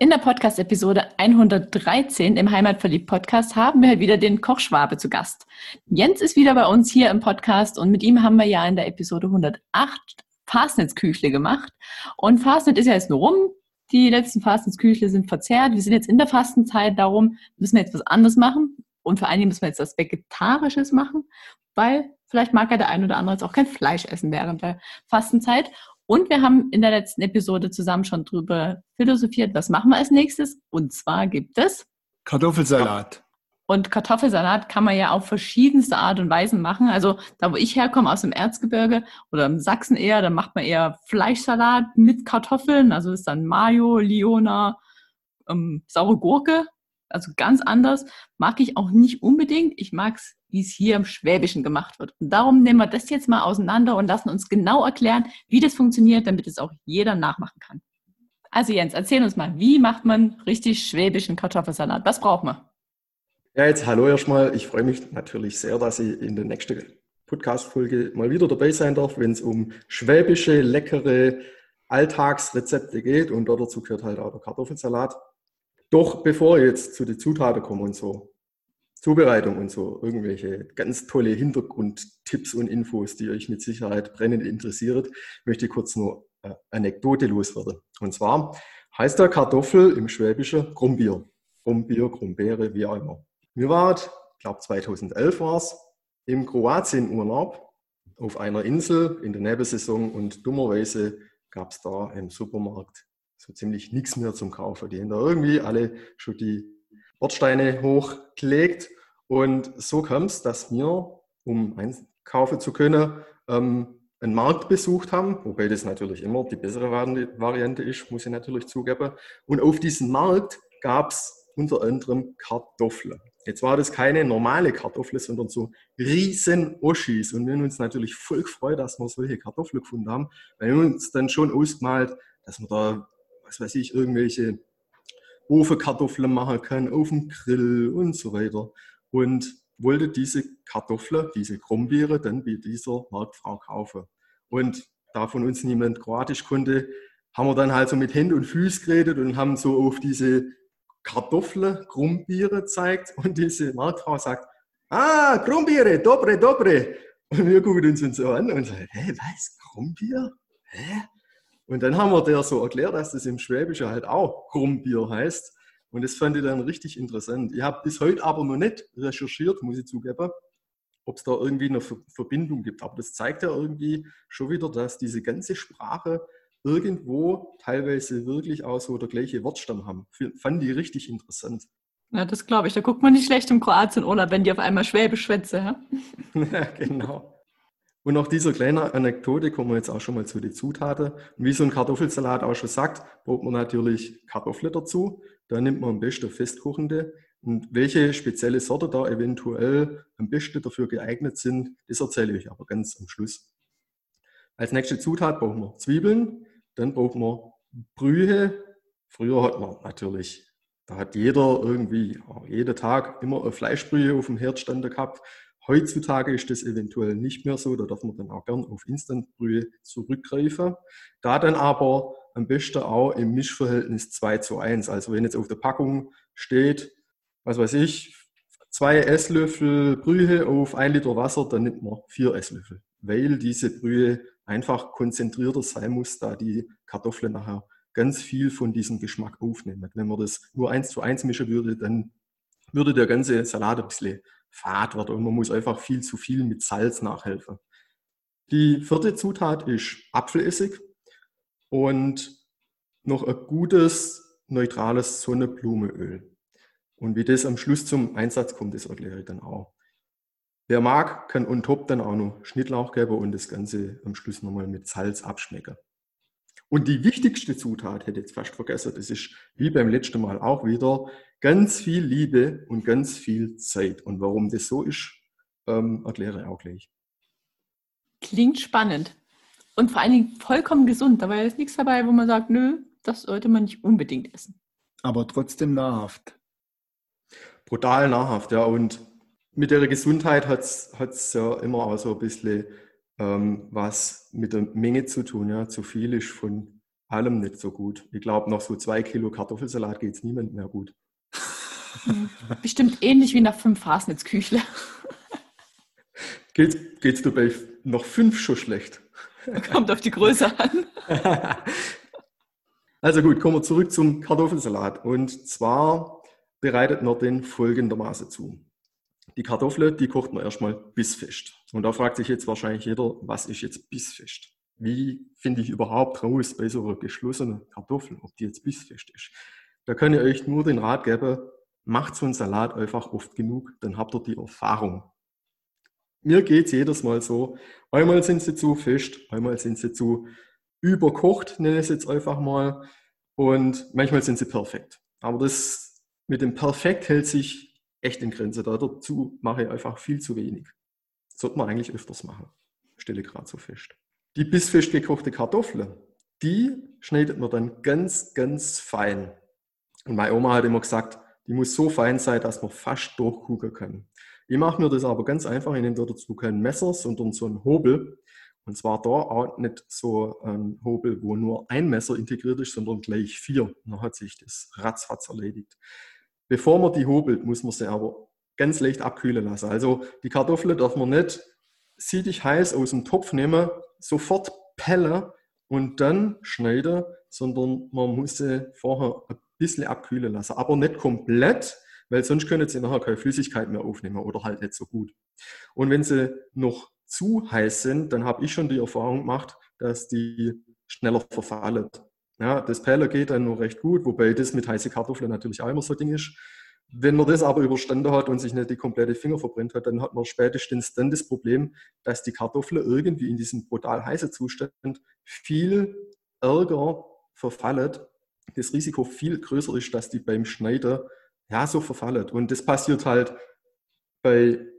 In der Podcast-Episode 113 im Heimatverliebt-Podcast haben wir wieder den Kochschwabe zu Gast. Jens ist wieder bei uns hier im Podcast und mit ihm haben wir ja in der Episode 108 Fastnetzküchle gemacht. Und Fastnet ist ja jetzt nur rum. Die letzten Fastnetzküchle sind verzehrt. Wir sind jetzt in der Fastenzeit, darum müssen wir jetzt was anderes machen. Und vor allen Dingen müssen wir jetzt was Vegetarisches machen, weil vielleicht mag ja der ein oder andere jetzt auch kein Fleisch essen während der Fastenzeit. Und wir haben in der letzten Episode zusammen schon drüber philosophiert, was machen wir als nächstes. Und zwar gibt es Kartoffelsalat. Und Kartoffelsalat kann man ja auf verschiedenste Art und Weisen machen. Also da, wo ich herkomme, aus dem Erzgebirge oder im Sachsen eher, da macht man eher Fleischsalat mit Kartoffeln. Also ist dann Mayo, Liona, ähm, saure Gurke. Also ganz anders. Mag ich auch nicht unbedingt. Ich mag es, wie es hier im Schwäbischen gemacht wird. Und darum nehmen wir das jetzt mal auseinander und lassen uns genau erklären, wie das funktioniert, damit es auch jeder nachmachen kann. Also Jens, erzähl uns mal, wie macht man richtig schwäbischen Kartoffelsalat? Was braucht man? Ja, jetzt hallo erstmal. Ich freue mich natürlich sehr, dass ich in der nächsten Podcast-Folge mal wieder dabei sein darf, wenn es um schwäbische, leckere Alltagsrezepte geht. Und dazu gehört halt auch der Kartoffelsalat. Doch bevor ich jetzt zu den Zutaten komme und so, Zubereitung und so, irgendwelche ganz tolle Hintergrundtipps und Infos, die euch mit Sicherheit brennend interessiert, möchte ich kurz nur eine Anekdote loswerden. Und zwar heißt der Kartoffel im Schwäbischen Grumbier. Grumbier, Grumbeere, wie auch immer. Wir waren, ich glaube 2011 war es, im Kroatien-Urlaub auf einer Insel in der Nebensaison und dummerweise gab es da im Supermarkt so ziemlich nichts mehr zum Kaufen. Die haben da irgendwie alle schon die Bordsteine hochgelegt und so kam es, dass wir, um einkaufen zu können, ähm, einen Markt besucht haben, wobei das natürlich immer die bessere Variante ist, muss ich natürlich zugeben. Und auf diesem Markt gab es unter anderem Kartoffeln. Jetzt war das keine normale Kartoffel, sondern so riesen Oschis. Und wir haben uns natürlich voll gefreut, dass wir solche Kartoffeln gefunden haben, weil wir uns dann schon ausgemalt, dass wir da, was weiß ich, irgendwelche Ofenkartoffeln machen können auf dem Grill und so weiter. Und wollte diese Kartoffeln, diese Krummbeere, dann bei dieser Marktfrau kaufen. Und da von uns niemand Kroatisch konnte, haben wir dann halt so mit Händen und Füßen geredet und haben so auf diese Kartoffeln, Krummbiere zeigt und diese Marktfrau sagt, ah, Krummbiere, dobre, dobre. Und wir gucken uns so an und sagen, hä, was, Krummbier? Hä? Und dann haben wir der so erklärt, dass das im Schwäbischen halt auch Krummbier heißt. Und das fand ich dann richtig interessant. Ich habe bis heute aber noch nicht recherchiert, muss ich zugeben, ob es da irgendwie eine Verbindung gibt. Aber das zeigt ja irgendwie schon wieder, dass diese ganze Sprache irgendwo teilweise wirklich auch so der gleiche Wortstamm haben. Fand die richtig interessant. Ja, das glaube ich. Da guckt man nicht schlecht im Kroatien oder wenn die auf einmal Schwäbisch schwätze. Ja? ja, genau. Und nach dieser kleinen Anekdote kommen wir jetzt auch schon mal zu den Zutaten. Und wie so ein Kartoffelsalat auch schon sagt, braucht man natürlich Kartoffeln dazu. Da nimmt man am besten festkochende. Und welche spezielle Sorte da eventuell am besten dafür geeignet sind, das erzähle ich aber ganz am Schluss. Als nächste Zutat brauchen wir Zwiebeln, dann braucht man Brühe. Früher hat man natürlich, da hat jeder irgendwie, jeden Tag immer eine Fleischbrühe auf dem Herd standen gehabt. Heutzutage ist das eventuell nicht mehr so, da darf man dann auch gern auf Instantbrühe zurückgreifen. Da dann aber am besten auch im Mischverhältnis 2 zu 1. Also wenn jetzt auf der Packung steht, was weiß ich, zwei Esslöffel Brühe auf ein Liter Wasser, dann nimmt man vier Esslöffel, weil diese Brühe einfach konzentrierter sein muss, da die Kartoffeln nachher ganz viel von diesem Geschmack aufnehmen. Wenn man das nur eins zu eins mischen würde, dann würde der ganze Salat ein bisschen fad werden und man muss einfach viel zu viel mit Salz nachhelfen. Die vierte Zutat ist Apfelessig und noch ein gutes, neutrales Sonnenblumenöl. Und wie das am Schluss zum Einsatz kommt, das erkläre ich dann auch. Wer mag, kann on top dann auch noch Schnittlauch geben und das Ganze am Schluss nochmal mit Salz abschmecken. Und die wichtigste Zutat, hätte ich jetzt fast vergessen, das ist wie beim letzten Mal auch wieder ganz viel Liebe und ganz viel Zeit. Und warum das so ist, ähm, erkläre ich auch gleich. Klingt spannend. Und vor allen Dingen vollkommen gesund. Da war jetzt nichts dabei, wo man sagt, nö, das sollte man nicht unbedingt essen. Aber trotzdem nahrhaft. Brutal nahrhaft, ja. Und mit der Gesundheit hat es ja immer auch so ein bisschen ähm, was mit der Menge zu tun. Ja. Zu viel ist von allem nicht so gut. Ich glaube, noch so zwei Kilo Kartoffelsalat geht es niemand mehr gut. Hm. Bestimmt ähnlich wie nach fünf Fasnitzküchle. Geht's, geht's dir bei noch fünf schon schlecht? Kommt auf die Größe an. also gut, kommen wir zurück zum Kartoffelsalat. Und zwar bereitet man den folgendermaßen zu. Die Kartoffel, die kocht man erstmal bissfest. Und da fragt sich jetzt wahrscheinlich jeder, was ist jetzt bissfest? Wie finde ich überhaupt raus bei so einer geschlossenen Kartoffel, ob die jetzt bissfest ist? Da kann ich euch nur den Rat geben, macht so einen Salat einfach oft genug, dann habt ihr die Erfahrung. Mir geht es jedes Mal so, einmal sind sie zu fest, einmal sind sie zu überkocht, nenne ich es jetzt einfach mal, und manchmal sind sie perfekt. Aber das mit dem Perfekt hält sich echt in Grenze. Da dazu mache ich einfach viel zu wenig. Sollte man eigentlich öfters machen. Stelle gerade so fest. Die bissfest gekochte Kartoffel, die schneidet man dann ganz, ganz fein. Und meine Oma hat immer gesagt, die muss so fein sein, dass man fast durchgucken kann. Ich mache mir das aber ganz einfach. Ich nehme dazu kein Messer, sondern so einen Hobel. Und zwar da auch nicht so ein Hobel, wo nur ein Messer integriert ist, sondern gleich vier. Dann hat sich das ratzfatz erledigt. Bevor man die hobelt, muss man sie aber ganz leicht abkühlen lassen. Also die Kartoffel darf man nicht siedig heiß aus dem Topf nehmen, sofort pellen und dann schneiden, sondern man muss sie vorher ein bisschen abkühlen lassen. Aber nicht komplett, weil sonst können sie nachher keine Flüssigkeit mehr aufnehmen oder halt nicht so gut. Und wenn sie noch zu heiß sind, dann habe ich schon die Erfahrung gemacht, dass die schneller verfallen. Ja, das Peller geht dann nur recht gut, wobei das mit heißen Kartoffeln natürlich auch immer so ein Ding ist. Wenn man das aber überstanden hat und sich nicht die komplette Finger verbrennt hat, dann hat man spätestens dann das Problem, dass die Kartoffel irgendwie in diesem brutal heißen Zustand viel ärger verfallen. Das Risiko viel größer ist, dass die beim Schneiden ja, so verfallen. Und das passiert halt bei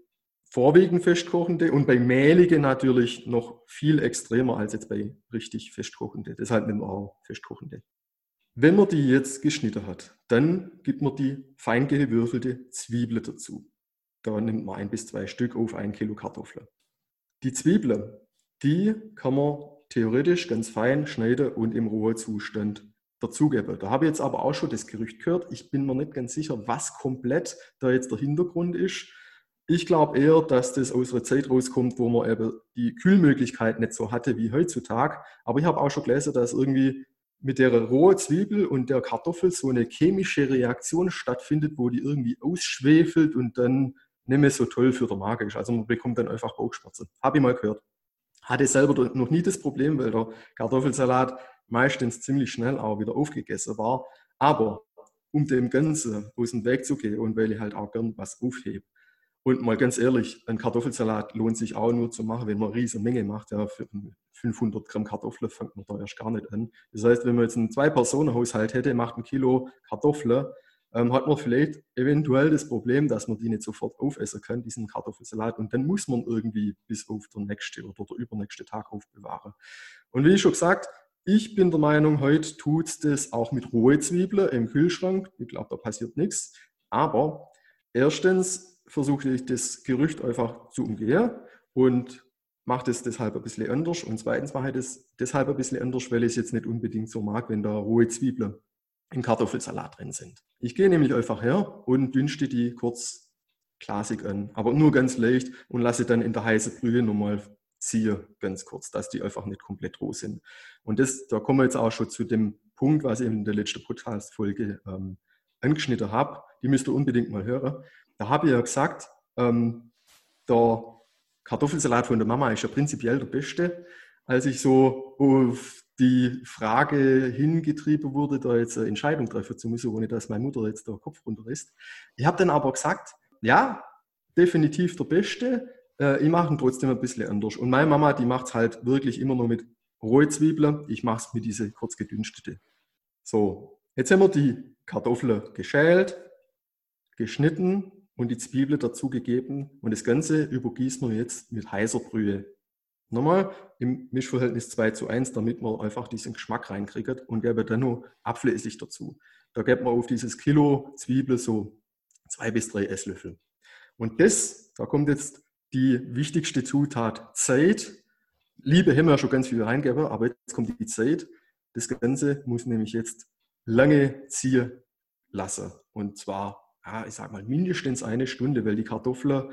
vorwiegend festkochende und bei mehlige natürlich noch viel extremer als jetzt bei richtig festkochende. Deshalb nennen wir auch festkochende. Wenn man die jetzt geschnitten hat, dann gibt man die fein gewürfelte Zwiebel dazu. Da nimmt man ein bis zwei Stück auf ein Kilo Kartoffeln. Die Zwiebeln, die kann man theoretisch ganz fein schneiden und im rohen Zustand dazugeben. Da habe ich jetzt aber auch schon das Gerücht gehört. Ich bin mir nicht ganz sicher, was komplett da jetzt der Hintergrund ist. Ich glaube eher, dass das aus einer Zeit rauskommt, wo man eben die Kühlmöglichkeit nicht so hatte wie heutzutage. Aber ich habe auch schon gelesen, dass irgendwie mit der rohen Zwiebel und der Kartoffel so eine chemische Reaktion stattfindet, wo die irgendwie ausschwefelt und dann nicht mehr so toll für den Magen ist. Also man bekommt dann einfach Bauchschmerzen. Habe ich mal gehört. Hatte selber noch nie das Problem, weil der Kartoffelsalat meistens ziemlich schnell auch wieder aufgegessen war. Aber um dem Ganzen aus dem Weg zu gehen und weil ich halt auch gern was aufhebe. Und mal ganz ehrlich, ein Kartoffelsalat lohnt sich auch nur zu machen, wenn man eine riesige Menge macht. Ja, für 500 Gramm Kartoffeln fängt man da erst gar nicht an. Das heißt, wenn man jetzt einen Zwei-Personen-Haushalt hätte, macht ein Kilo Kartoffeln, ähm, hat man vielleicht eventuell das Problem, dass man die nicht sofort aufessen kann, diesen Kartoffelsalat. Und dann muss man irgendwie bis auf den nächsten oder der übernächste Tag aufbewahren. Und wie schon gesagt, ich bin der Meinung, heute tut es das auch mit rohe Zwiebeln im Kühlschrank. Ich glaube, da passiert nichts. Aber erstens versuche ich das Gerücht einfach zu umgehen und mache das deshalb ein bisschen anders. Und zweitens mache ich das deshalb ein bisschen anders, weil ich es jetzt nicht unbedingt so mag, wenn da rohe Zwiebeln im Kartoffelsalat drin sind. Ich gehe nämlich einfach her und dünste die kurz glasig an, aber nur ganz leicht und lasse dann in der heißen Brühe nochmal ziehe, ganz kurz, dass die einfach nicht komplett roh sind. Und das, da kommen wir jetzt auch schon zu dem Punkt, was ich in der letzten Podcast-Folge ähm, angeschnitten habe. Die müsst ihr unbedingt mal hören. Da habe ich ja gesagt, ähm, der Kartoffelsalat von der Mama ist ja prinzipiell der beste. Als ich so auf die Frage hingetrieben wurde, da jetzt eine Entscheidung treffen zu müssen, ohne dass meine Mutter jetzt der Kopf runter ist. Ich habe dann aber gesagt, ja, definitiv der beste, äh, ich mache ihn trotzdem ein bisschen anders. Und meine Mama, die macht es halt wirklich immer nur mit rohe Zwiebeln. Ich mache es mit diese kurz gedünstete. So, jetzt haben wir die Kartoffeln geschält, geschnitten und die Zwiebeln dazugegeben. Und das Ganze übergießen wir jetzt mit heißer Brühe. Nochmal im Mischverhältnis 2 zu 1, damit man einfach diesen Geschmack reinkriegt und gebe dann noch Apfelessig dazu. Da gibt man auf dieses Kilo Zwiebel so zwei bis drei Esslöffel. Und das, da kommt jetzt die wichtigste Zutat Zeit. Liebe haben ja schon ganz viel reingegeben, aber jetzt kommt die Zeit. Das Ganze muss nämlich jetzt lange ziehen lassen. Und zwar, ja, ich sag mal, mindestens eine Stunde, weil die Kartoffeln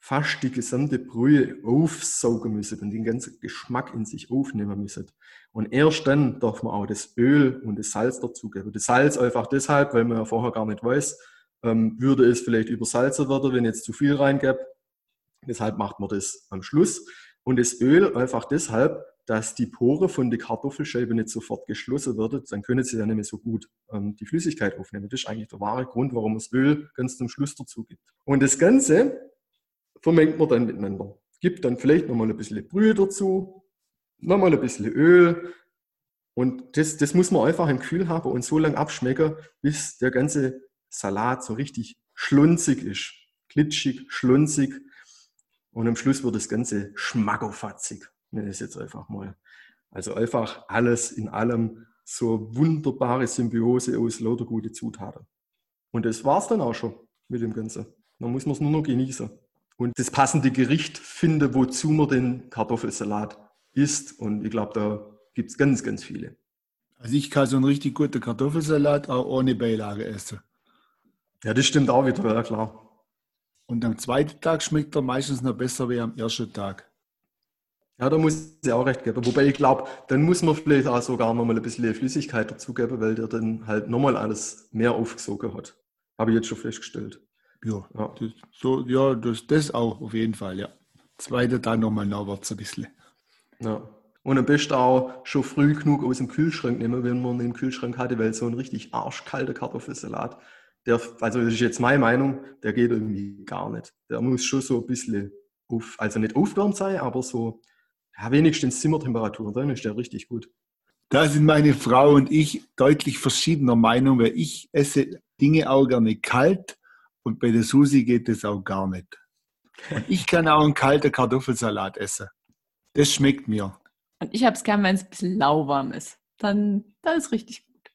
fast die gesamte Brühe aufsaugen müssen und den ganzen Geschmack in sich aufnehmen müssen. Und erst dann darf man auch das Öl und das Salz dazugeben. Das Salz einfach deshalb, weil man ja vorher gar nicht weiß, ähm, würde es vielleicht übersalzen werden, wenn jetzt zu viel reingebt. Deshalb macht man das am Schluss. Und das Öl einfach deshalb, dass die Pore von der Kartoffelscheibe nicht sofort geschlossen wird, dann können sie ja nicht mehr so gut ähm, die Flüssigkeit aufnehmen. Das ist eigentlich der wahre Grund, warum es Öl ganz zum Schluss dazu gibt. Und das Ganze vermengt man dann miteinander. Gibt dann vielleicht nochmal ein bisschen Brühe dazu, nochmal ein bisschen Öl. Und das, das muss man einfach im Kühl haben und so lange abschmecken, bis der ganze Salat so richtig schlunzig ist. Glitschig, schlunzig. Und am Schluss wird das Ganze schmackofatzig. Nenne es jetzt einfach mal. Also einfach alles in allem so wunderbare Symbiose aus lauter gute Zutaten. Und das war es dann auch schon mit dem Ganzen. Dann muss man es nur noch genießen und das passende Gericht finde, wozu man den Kartoffelsalat isst. Und ich glaube, da gibt es ganz, ganz viele. Also ich kann so einen richtig guten Kartoffelsalat auch ohne Beilage essen. Ja, das stimmt auch wieder, ja klar. Und am zweiten Tag schmeckt er meistens noch besser wie am ersten Tag. Ja, da muss ich auch recht geben. Wobei ich glaube, dann muss man vielleicht auch sogar nochmal ein bisschen Flüssigkeit dazugeben, weil der dann halt nochmal alles mehr aufgesogen hat. Habe ich jetzt schon festgestellt. Ja, ja. Das, so, ja das, das auch auf jeden Fall, ja. Zweiter dann nochmal nachwärts ein bisschen. Ja. Und am besten auch schon früh genug aus dem Kühlschrank nehmen, wenn man den Kühlschrank hatte, weil so ein richtig arschkalter Kartoffelsalat, der, also das ist jetzt meine Meinung, der geht irgendwie gar nicht. Der muss schon so ein bisschen, auf, also nicht aufwärmt sein, aber so, ja, wenigstens Zimmertemperatur, dann ist der richtig gut. Da sind meine Frau und ich deutlich verschiedener Meinung, weil ich esse Dinge auch gerne kalt und bei der Susi geht das auch gar nicht. Und ich kann auch einen kalten Kartoffelsalat essen. Das schmeckt mir. Und ich habe es gern, wenn es ein bisschen lauwarm ist. Dann, dann ist richtig gut.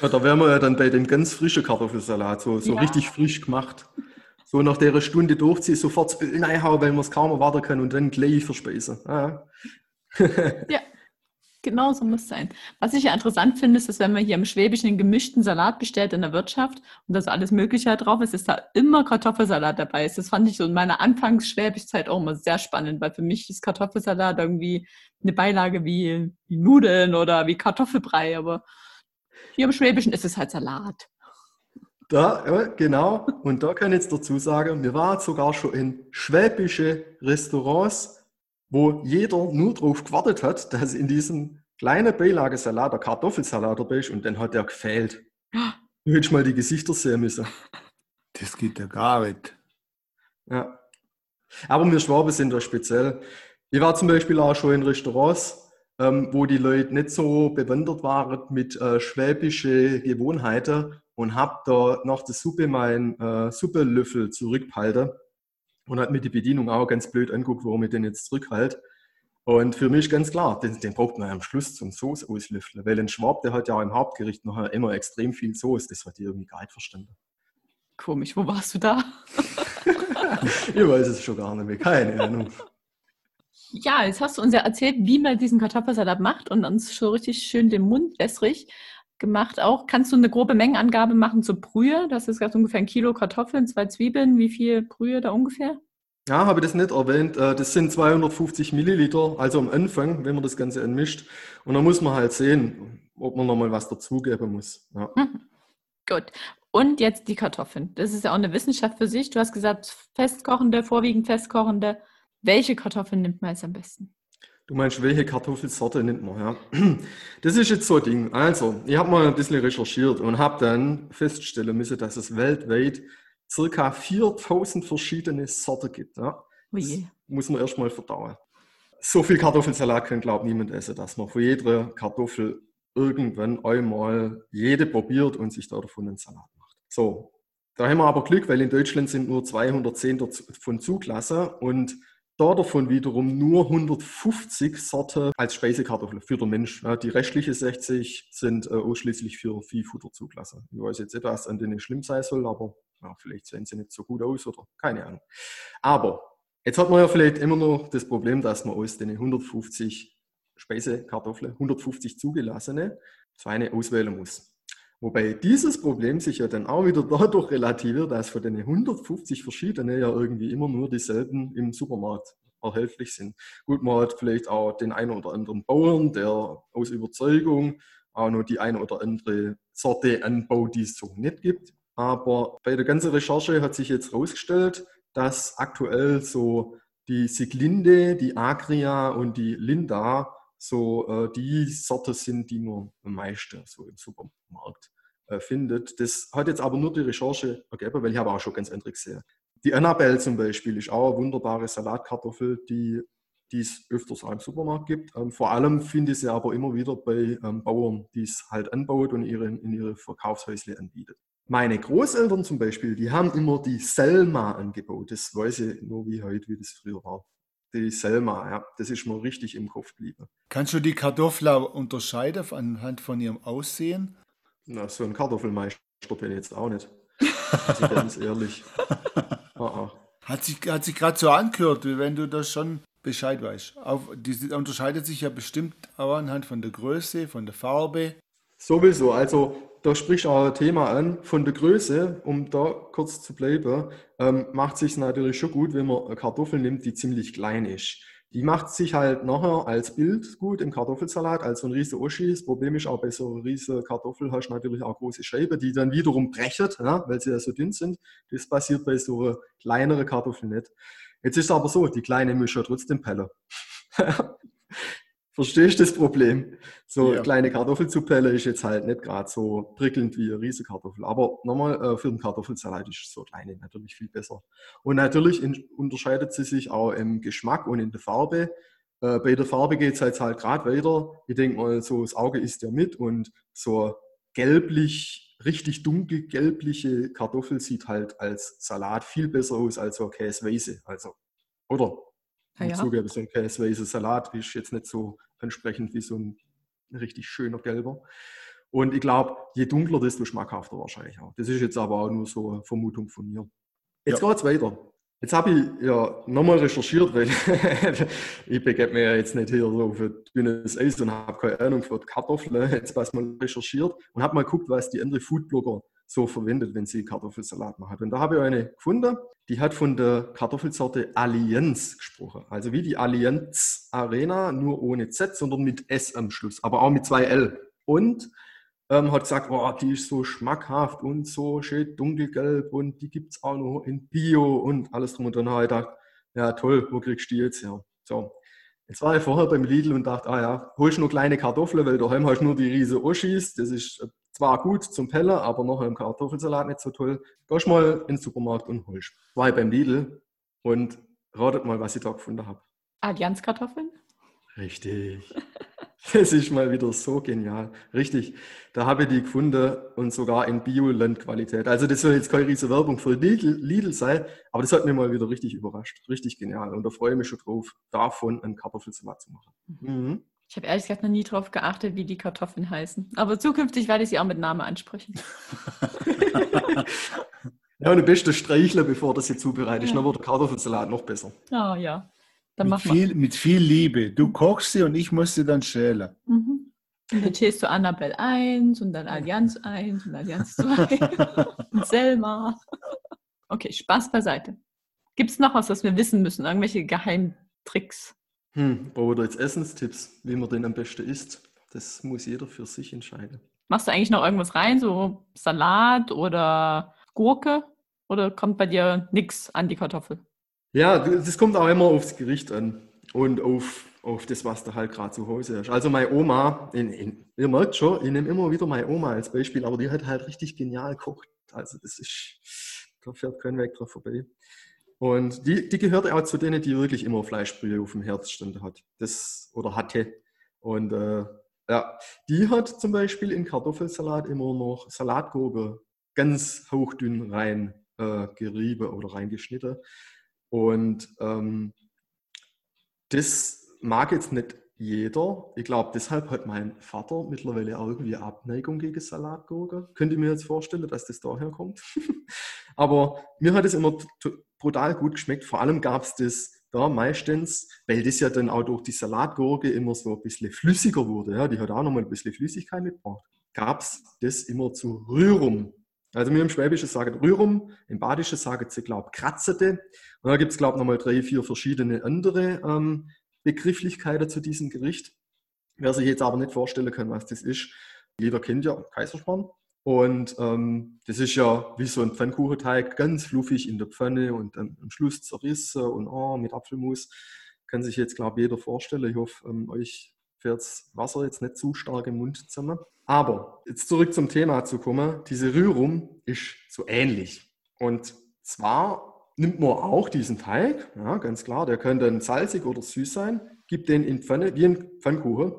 Ja, da wären wir ja dann bei dem ganz frischen Kartoffelsalat, so, so ja. richtig frisch gemacht. So nach der Stunde durchziehen, sofort das Öl reinhauen, weil man es kaum erwarten kann und dann gleich verspeisen. Ja. ja, Genau so muss es sein. Was ich ja interessant finde, ist, dass wenn man hier im Schwäbischen einen gemischten Salat bestellt in der Wirtschaft und da alles Mögliche drauf ist, ist da immer Kartoffelsalat dabei ist. Das fand ich so in meiner Anfangs-Schwäbischzeit auch immer sehr spannend, weil für mich ist Kartoffelsalat irgendwie eine Beilage wie, wie Nudeln oder wie Kartoffelbrei, aber hier im Schwäbischen ist es halt Salat. Da, ja, genau. Und da kann ich jetzt dazu sagen, wir waren sogar schon in schwäbische Restaurants wo jeder nur darauf gewartet hat, dass in diesem kleinen Beilagesalat der Kartoffelsalat dabei ist und dann hat er gefehlt. Du hättest mal die Gesichter sehen müssen. Das geht ja gar nicht. Ja. Aber wir Schwaben sind da speziell. Ich war zum Beispiel auch schon in Restaurants, ähm, wo die Leute nicht so bewandert waren mit äh, schwäbischen Gewohnheiten und habe da nach der Suppe meinen äh, Suppelöffel zurückgehalten und hat mir die Bedienung auch ganz blöd anguckt, warum ich den jetzt zurückhalte. Und für mich ganz klar, den, den braucht man am Schluss zum Soße auslüfteln, weil ein Schwab, der hat ja auch im Hauptgericht noch immer extrem viel Soße. Das hat ich irgendwie gar nicht verstanden. Komisch, wo warst du da? ich weiß es schon gar nicht mehr, keine Ahnung. Ja, jetzt hast du uns ja erzählt, wie man diesen Kartoffelsalat macht und uns schon richtig schön den Mund wässrig gemacht auch. Kannst du eine grobe Mengenangabe machen zur Brühe? Das ist gerade ungefähr ein Kilo Kartoffeln, zwei Zwiebeln. Wie viel Brühe da ungefähr? Ja, habe ich das nicht erwähnt. Äh, das sind 250 Milliliter, also am Anfang, wenn man das Ganze anmischt. Und dann muss man halt sehen, ob man nochmal was dazugeben muss. Ja. Mhm. Gut. Und jetzt die Kartoffeln. Das ist ja auch eine Wissenschaft für sich. Du hast gesagt, festkochende, vorwiegend festkochende. Welche Kartoffeln nimmt man jetzt am besten? Du meinst, welche Kartoffelsorte nimmt man? Ja? Das ist jetzt so ein Ding. Also, ich habe mal ein bisschen recherchiert und habe dann feststellen müssen, dass es weltweit circa 4000 verschiedene Sorten gibt. Ja? Das muss man erstmal verdauen. so viel Kartoffelsalat kann, glaubt niemand essen, dass man von jeder Kartoffel irgendwann einmal jede probiert und sich da davon einen Salat macht. So, da haben wir aber Glück, weil in Deutschland sind nur 210 davon zugelassen und da davon wiederum nur 150 Sorte als Speisekartoffel für den Mensch. Die restlichen 60 sind äh, ausschließlich für Viehfutter zugelassen. Ich weiß jetzt nicht, was an denen schlimm sein soll, aber ja, vielleicht sehen sie nicht so gut aus oder keine Ahnung. Aber jetzt hat man ja vielleicht immer noch das Problem, dass man aus den 150 Speisekartoffeln, 150 zugelassene, so eine auswählen muss. Wobei dieses Problem sich ja dann auch wieder dadurch relativiert, dass von den 150 verschiedene ja irgendwie immer nur dieselben im Supermarkt erhältlich sind. Gut, man hat vielleicht auch den einen oder anderen Bauern, der aus Überzeugung auch nur die eine oder andere Sorte anbaut, die es so nicht gibt. Aber bei der ganzen Recherche hat sich jetzt herausgestellt, dass aktuell so die Siglinde, die Agria und die Linda so äh, die Sorte sind, die man am meisten so im Supermarkt äh, findet. Das hat jetzt aber nur die Recherche ergeben, weil ich habe auch schon ganz andere gesehen. Die Annabelle zum Beispiel ist auch eine wunderbare Salatkartoffel, die es öfters auch im Supermarkt gibt. Ähm, vor allem finde ich sie aber immer wieder bei ähm, Bauern, die es halt anbaut und ihre, in ihre Verkaufshäusle anbietet. Meine Großeltern zum Beispiel, die haben immer die Selma angebaut. Das weiß ich nur wie heute, wie das früher war die Selma, ja, das ist mir richtig im Kopf geblieben. Kannst du die Kartoffel unterscheiden anhand von ihrem Aussehen? Na, so ein Kartoffelmeister bin ich jetzt auch nicht. Also ganz ehrlich. Ah, ah. Hat sich, hat sich gerade so angehört, wie wenn du das schon Bescheid weißt. Auf, die unterscheidet sich ja bestimmt auch anhand von der Größe, von der Farbe. Sowieso, also da spricht auch ein Thema an. Von der Größe, um da kurz zu bleiben, ähm, macht sich natürlich schon gut, wenn man eine Kartoffel nimmt, die ziemlich klein ist. Die macht sich halt nachher als Bild gut im Kartoffelsalat, als so ein riese Oschi. Das Problem ist auch bei so einer riesen Kartoffel hast du natürlich auch große Scheiben, die dann wiederum brechen, ja, weil sie ja so dünn sind. Das passiert bei so einer kleineren Kartoffel nicht. Jetzt ist es aber so, die kleine muss ja trotzdem pellen. Verstehst das Problem? So ja. kleine Kartoffelzupelle ist jetzt halt nicht gerade so prickelnd wie eine Riesenkartoffel. Aber nochmal, äh, für den Kartoffelsalat ist so kleine natürlich viel besser. Und natürlich in, unterscheidet sie sich auch im Geschmack und in der Farbe. Äh, bei der Farbe geht es halt, halt gerade weiter. Ich denke mal, so das Auge isst ja mit und so gelblich, richtig dunkel gelbliche Kartoffel sieht halt als Salat viel besser aus als so Käseweiße. Also, oder? Ja. Zugeben, so ein käseweißer Salat ist jetzt nicht so ansprechend wie so ein richtig schöner gelber. Und ich glaube, je dunkler, desto schmackhafter wahrscheinlich auch. Das ist jetzt aber auch nur so eine Vermutung von mir. Jetzt ja. geht es weiter. Jetzt habe ich ja nochmal recherchiert, weil ich begebe mir ja jetzt nicht hier so für dünnes Eis und habe keine Ahnung für Kartoffeln. Jetzt was mal recherchiert und habe mal geguckt, was die anderen Foodblogger so verwendet, wenn sie Kartoffelsalat machen. Und da habe ich eine gefunden, die hat von der Kartoffelsorte Allianz gesprochen. Also wie die Allianz Arena, nur ohne Z, sondern mit S am Schluss, aber auch mit zwei L. Und ähm, hat gesagt, oh, die ist so schmackhaft und so schön dunkelgelb und die gibt es auch noch in Bio und alles drum und dran. Habe ich gedacht, ja toll, wo kriegst du die jetzt her? So, Jetzt war ich vorher beim Lidl und dachte, ah ja, holst nur kleine Kartoffeln, weil daheim hast du nur die riesen Oschis. Das ist zwar gut zum Pellen, aber noch im Kartoffelsalat nicht so toll. Gehst mal in den Supermarkt und holst. War ich beim Lidl und ratet mal, was ich da gefunden habe. Allianzkartoffeln? Richtig. Das ist mal wieder so genial. Richtig. Da habe ich die gefunden und sogar in Bioland-Qualität. Also das soll jetzt keine riesige Werbung für Lidl, Lidl sein, aber das hat mich mal wieder richtig überrascht. Richtig genial. Und da freue ich mich schon drauf, davon einen Kartoffelsalat zu machen. Mhm. Ich habe ehrlich gesagt noch nie darauf geachtet, wie die Kartoffeln heißen. Aber zukünftig werde ich sie auch mit Namen ansprechen. ja, und du bist Streichler, bevor das hier zubereitet ja. dann wird der Kartoffelsalat noch besser. Ah, ja. Dann mit, viel, mit viel Liebe. Du kochst sie und ich muss sie dann schälen. Mhm. Und dann schälst du Annabelle 1 und dann Allianz 1 und Allianz 2 und Selma. Okay, Spaß beiseite. Gibt es noch was, was wir wissen müssen? Irgendwelche Geheimtricks? Hm, brauchen wir jetzt Essenstipps, wie man den am besten isst? Das muss jeder für sich entscheiden. Machst du eigentlich noch irgendwas rein, so Salat oder Gurke? Oder kommt bei dir nichts an die Kartoffel? Ja, das kommt auch immer aufs Gericht an und auf, auf das, was da halt gerade zu Hause ist. Also meine Oma, in, in, ihr merkt schon, ich nehme immer wieder meine Oma als Beispiel, aber die hat halt richtig genial gekocht. Also das ist, da fährt kein Weg drauf vorbei. Und die, die gehört auch zu denen, die wirklich immer Fleischbrühe auf dem Herd standen hat. Das, oder hatte. Und äh, ja, die hat zum Beispiel in Kartoffelsalat immer noch Salatgurke ganz hauchdünn rein äh, gerieben oder reingeschnitten. Und ähm, das mag jetzt nicht jeder. Ich glaube, deshalb hat mein Vater mittlerweile auch irgendwie Abneigung gegen Salatgurke. Könnt ihr mir jetzt vorstellen, dass das daher kommt? Aber mir hat es immer brutal gut geschmeckt. Vor allem gab es das da meistens, weil das ja dann auch durch die Salatgurke immer so ein bisschen flüssiger wurde. Ja, die hat auch nochmal ein bisschen Flüssigkeit mitgebracht. Gab es das immer zu Rührung. Also wir im Schwäbischen sagen Rührung, im Badischen sagen sie, glaube Kratzete. Und da gibt es, glaube ich, nochmal drei, vier verschiedene andere ähm, Begrifflichkeiten zu diesem Gericht. Wer sich jetzt aber nicht vorstellen kann, was das ist, jeder kennt ja Kaiserschmarrn. Und ähm, das ist ja wie so ein Pfannkuchenteig, ganz fluffig in der Pfanne und dann am Schluss zerrissen und oh, mit Apfelmus. Kann sich jetzt, glaube ich, jeder vorstellen. Ich hoffe, ähm, euch fährt das Wasser jetzt nicht zu stark im Mund zusammen. Aber jetzt zurück zum Thema zu kommen. Diese Rührung ist so ähnlich. Und zwar nimmt man auch diesen Teig, ja, ganz klar, der kann dann salzig oder süß sein, gibt den in Pfanne, wie ein Pfannkuchen,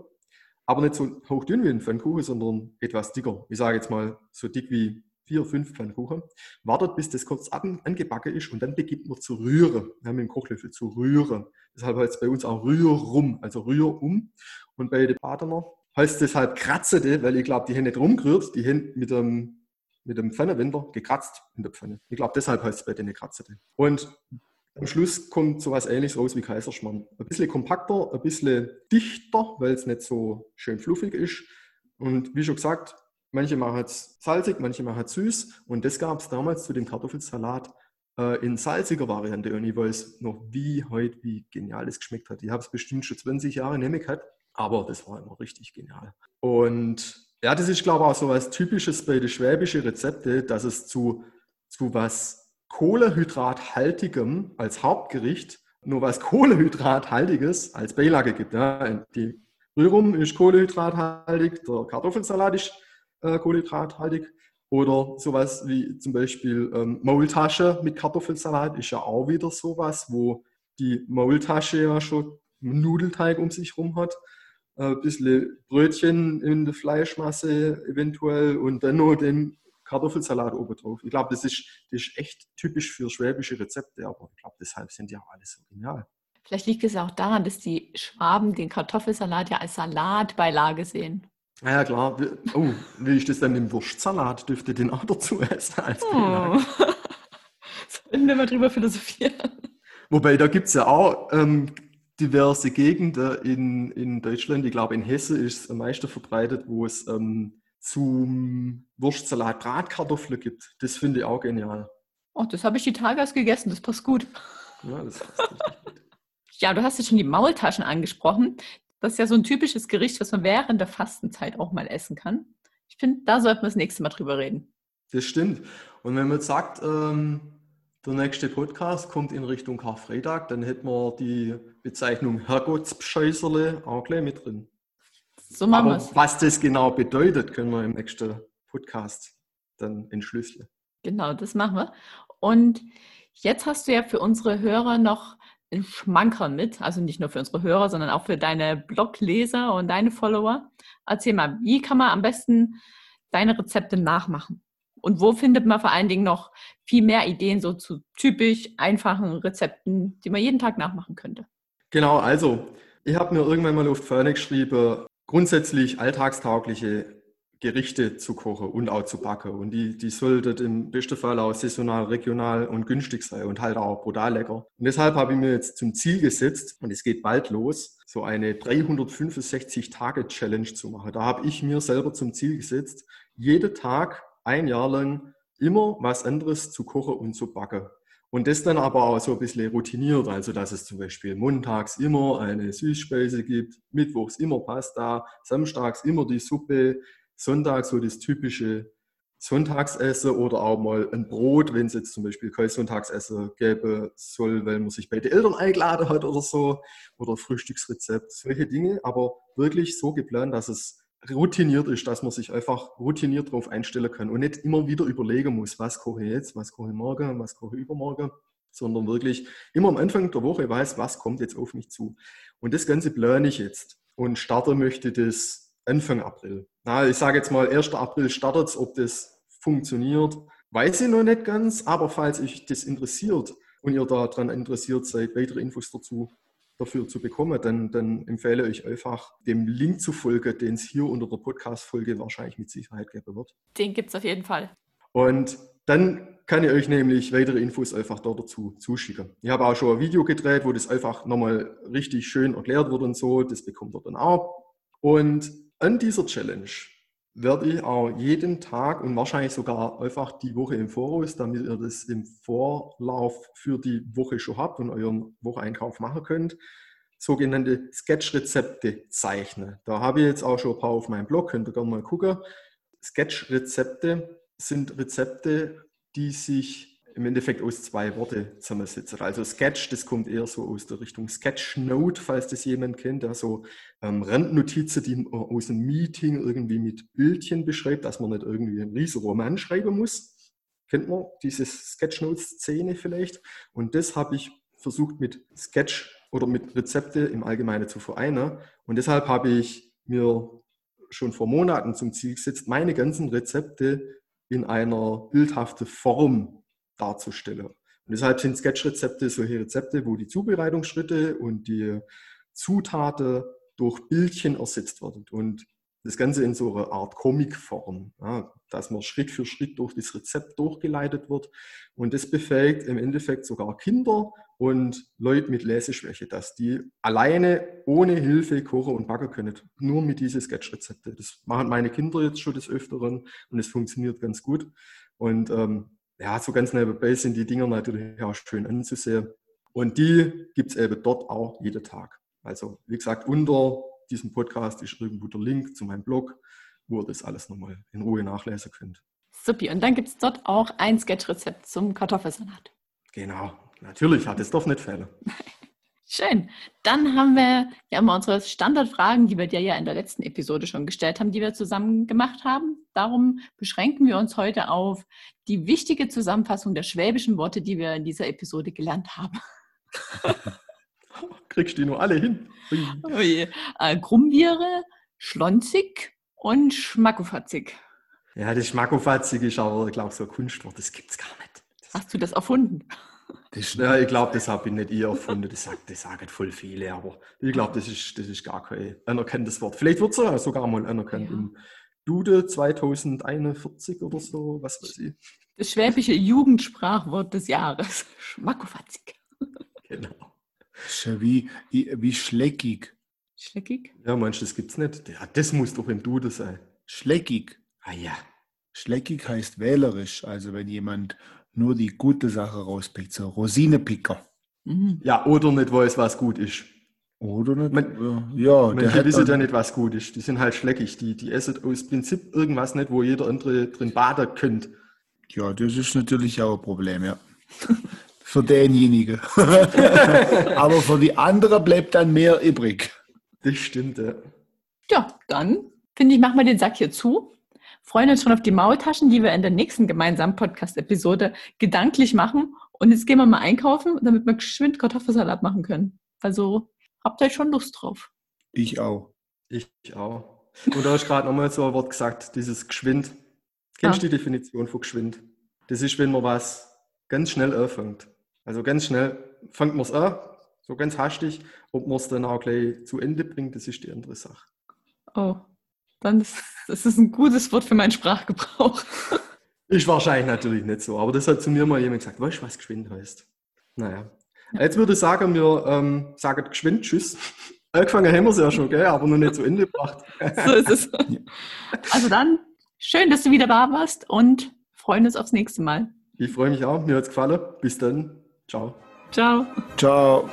aber nicht so hochdünn wie ein Pfannkuchen, sondern etwas dicker. Ich sage jetzt mal so dick wie vier, fünf Pfannkuchen. Wartet, bis das kurz angebacken ist und dann beginnt man zu rühren. Wir haben den Kochlöffel zu rühren. Deshalb heißt es bei uns auch Rührum, also Rührum. Und bei den Badener heißt es deshalb Kratzete, weil ich glaube, die haben nicht rumgerührt, die haben mit dem, mit dem Pfannewender gekratzt in der Pfanne. Ich glaube, deshalb heißt es bei denen Kratzete. Und am Schluss kommt so etwas ähnliches raus wie Kaiserschmarrn. Ein bisschen kompakter, ein bisschen dichter, weil es nicht so schön fluffig ist. Und wie schon gesagt, manche machen es salzig, manche machen es süß. Und das gab es damals zu dem Kartoffelsalat äh, in salziger Variante. Und ich weiß noch wie heute, wie genial es geschmeckt hat. Ich habe es bestimmt schon 20 Jahre nämlich gehabt, aber das war immer richtig genial. Und ja, das ist, glaube ich, auch so was Typisches bei den schwäbischen Rezepten, dass es zu, zu was Kohlehydrathaltigem als Hauptgericht nur was Kohlehydrathaltiges als Beilage gibt. Ja. Die Rührung ist kohlehydrathaltig, der Kartoffelsalat ist äh, kohlehydrathaltig oder sowas wie zum Beispiel ähm, Maultasche mit Kartoffelsalat ist ja auch wieder sowas, wo die Maultasche ja schon Nudelteig um sich rum hat, ein äh, bisschen Brötchen in der Fleischmasse eventuell und dann noch den Kartoffelsalat oben drauf. Ich glaube, das ist, das ist echt typisch für schwäbische Rezepte, aber ich glaube, deshalb sind die auch alle so genial. Vielleicht liegt es auch daran, dass die Schwaben den Kartoffelsalat ja als Salatbeilage sehen. Ja, ja klar. Oh, wie ist das denn im Wurstsalat? Dürfte den auch dazu essen als oh. Beilage? Oh. Sollten wir mal drüber philosophieren. Wobei, da gibt es ja auch ähm, diverse Gegenden in, in Deutschland. Ich glaube, in Hessen ist es am meisten verbreitet, wo es ähm, zum Wurstsalat Bratkartoffeln gibt. Das finde ich auch genial. Oh, das habe ich die Tage erst gegessen, das passt gut. Ja, das passt gut. ja, du hast ja schon die Maultaschen angesprochen. Das ist ja so ein typisches Gericht, was man während der Fastenzeit auch mal essen kann. Ich finde, da sollten wir das nächste Mal drüber reden. Das stimmt. Und wenn man jetzt sagt, ähm, der nächste Podcast kommt in Richtung Karfreitag, dann hätten wir die Bezeichnung Herrgottspscheißerle auch gleich mit drin. So machen wir es. Was das genau bedeutet, können wir im nächsten Podcast dann entschlüsseln. Genau, das machen wir. Und jetzt hast du ja für unsere Hörer noch einen Schmankerl mit, also nicht nur für unsere Hörer, sondern auch für deine Blogleser und deine Follower. Erzähl mal, wie kann man am besten deine Rezepte nachmachen? Und wo findet man vor allen Dingen noch viel mehr Ideen so zu typisch einfachen Rezepten, die man jeden Tag nachmachen könnte? Genau, also ich habe mir irgendwann mal auf Fahne geschrieben, grundsätzlich alltagstaugliche Gerichte zu kochen und auch zu backen. Und die, die sollten im besten Fall auch saisonal, regional und günstig sein und halt auch brutal lecker. Und deshalb habe ich mir jetzt zum Ziel gesetzt, und es geht bald los, so eine 365-Tage-Challenge zu machen. Da habe ich mir selber zum Ziel gesetzt, jeden Tag ein Jahr lang immer was anderes zu kochen und zu backen. Und das dann aber auch so ein bisschen routiniert, also dass es zum Beispiel montags immer eine Süßspeise gibt, mittwochs immer Pasta, samstags immer die Suppe, sonntags so das typische Sonntagsessen oder auch mal ein Brot, wenn es jetzt zum Beispiel kein Sonntagsessen gäbe soll, weil man sich bei den Eltern eingeladen hat oder so, oder Frühstücksrezept, solche Dinge, aber wirklich so geplant, dass es routiniert ist, dass man sich einfach routiniert darauf einstellen kann und nicht immer wieder überlegen muss, was koche ich jetzt, was koche ich morgen, was koche ich übermorgen, sondern wirklich immer am Anfang der Woche weiß, was kommt jetzt auf mich zu. Und das Ganze plane ich jetzt und starte möchte das Anfang April. Na, ich sage jetzt mal, 1. April startet es, ob das funktioniert, weiß ich noch nicht ganz, aber falls euch das interessiert und ihr daran interessiert seid, weitere Infos dazu dafür zu bekommen, dann, dann empfehle ich einfach, dem Link zu folgen, den es hier unter der Podcast-Folge wahrscheinlich mit Sicherheit geben wird. Den gibt es auf jeden Fall. Und dann kann ich euch nämlich weitere Infos einfach dort dazu zuschicken. Ich habe auch schon ein Video gedreht, wo das einfach nochmal richtig schön erklärt wird und so. Das bekommt ihr dann auch. Und an dieser Challenge werde ich auch jeden Tag und wahrscheinlich sogar einfach die Woche im Voraus, damit ihr das im Vorlauf für die Woche schon habt und euren Wocheinkauf machen könnt, sogenannte Sketch-Rezepte zeichnen. Da habe ich jetzt auch schon ein paar auf meinem Blog, könnt ihr gerne mal gucken. Sketch-Rezepte sind Rezepte, die sich im Endeffekt aus zwei Worte zusammensetzen. Also Sketch, das kommt eher so aus der Richtung Sketchnote, falls das jemand kennt, also ähm, Randnotizen, die man aus einem Meeting irgendwie mit Bildchen beschreibt, dass man nicht irgendwie einen riesen Roman schreiben muss. Kennt man diese Sketchnote-Szene vielleicht? Und das habe ich versucht mit Sketch oder mit Rezepte im Allgemeinen zu vereinen. Und deshalb habe ich mir schon vor Monaten zum Ziel gesetzt, meine ganzen Rezepte in einer bildhaften Form darzustellen. Und deshalb sind Sketch-Rezepte solche Rezepte, wo die Zubereitungsschritte und die Zutaten durch Bildchen ersetzt werden. Und das Ganze in so einer Art Comicform, ja, dass man Schritt für Schritt durch das Rezept durchgeleitet wird. Und das befähigt im Endeffekt sogar Kinder und Leute mit Leseschwäche, dass die alleine ohne Hilfe kochen und backen können. Nur mit diesen Sketch-Rezepte. Das machen meine Kinder jetzt schon des Öfteren und es funktioniert ganz gut. Und ähm, ja, so ganz nebenbei sind die Dinger natürlich auch schön anzusehen. Und die gibt es eben dort auch jeden Tag. Also, wie gesagt, unter diesem Podcast ist irgendwo der Link zu meinem Blog, wo ihr das alles nochmal in Ruhe nachlesen könnt. Supi, und dann gibt es dort auch ein Sketchrezept zum Kartoffelsalat. Genau, natürlich hat es doch nicht fehlen. Schön. Dann haben wir ja immer unsere Standardfragen, die wir dir ja in der letzten Episode schon gestellt haben, die wir zusammen gemacht haben. Darum beschränken wir uns heute auf die wichtige Zusammenfassung der schwäbischen Worte, die wir in dieser Episode gelernt haben. Kriegst du die nur alle hin? Je. Äh, Grumbiere, schlonzig und schmackofatzig. Ja, das schmackofatzig ist aber, ich glaube, so ein Kunstwort, das gibt es gar nicht. Das Hast du das erfunden? Das, ja, ich glaube, das habe ich nicht ich erfunden. Das, sagt, das sagen voll viele, aber ich glaube, das ist, das ist gar kein anerkanntes Wort. Vielleicht wird es sogar mal anerkannt ja. im Dude 2041 oder so, was weiß ich. Das schwäbische Jugendsprachwort des Jahres. Schmackofatzig. Genau. Ist wie, wie schleckig. Schleckig? Ja, meinst du, das gibt es nicht? Ja, das muss doch im Dude sein. Schleckig. Ah ja. Schleckig heißt wählerisch, also wenn jemand nur die gute Sache rauspickt, so Rosinepicker. Mhm. Ja, oder nicht weiß, was gut ist. Oder nicht? Man, ja, Manche wissen ja nicht, was gut ist. Die sind halt schleckig. Die, die essen aus Prinzip irgendwas nicht, wo jeder andere drin baden könnte. Ja, das ist natürlich auch ein Problem, ja. für denjenigen. Aber für die anderen bleibt dann mehr übrig. Das stimmt, ja. Ja, dann finde ich, machen wir den Sack hier zu freuen uns schon auf die Maultaschen, die wir in der nächsten gemeinsamen Podcast-Episode gedanklich machen. Und jetzt gehen wir mal einkaufen, damit wir geschwind Kartoffelsalat machen können. Also habt ihr schon Lust drauf? Ich auch. Ich auch. Und da hast gerade nochmal so ein Wort gesagt, dieses geschwind. Kennst du ah. die Definition von geschwind? Das ist, wenn man was ganz schnell anfängt. Also ganz schnell fängt man es an, so ganz hastig. Ob man es dann auch gleich zu Ende bringt, das ist die andere Sache. Oh, dann ist das ist ein gutes Wort für meinen Sprachgebrauch. Ist wahrscheinlich natürlich nicht so, aber das hat zu mir mal jemand gesagt, weißt du, was geschwind heißt? Naja. Ja. Jetzt würde ich sagen, wir ähm, sagen geschwind Tschüss. Angefangen haben wir es ja schon, gell? aber noch nicht zu Ende gebracht. so ist es. Also dann, schön, dass du wieder da warst und freuen uns aufs nächste Mal. Ich freue mich auch, mir hat es gefallen. Bis dann. Ciao. Ciao. Ciao.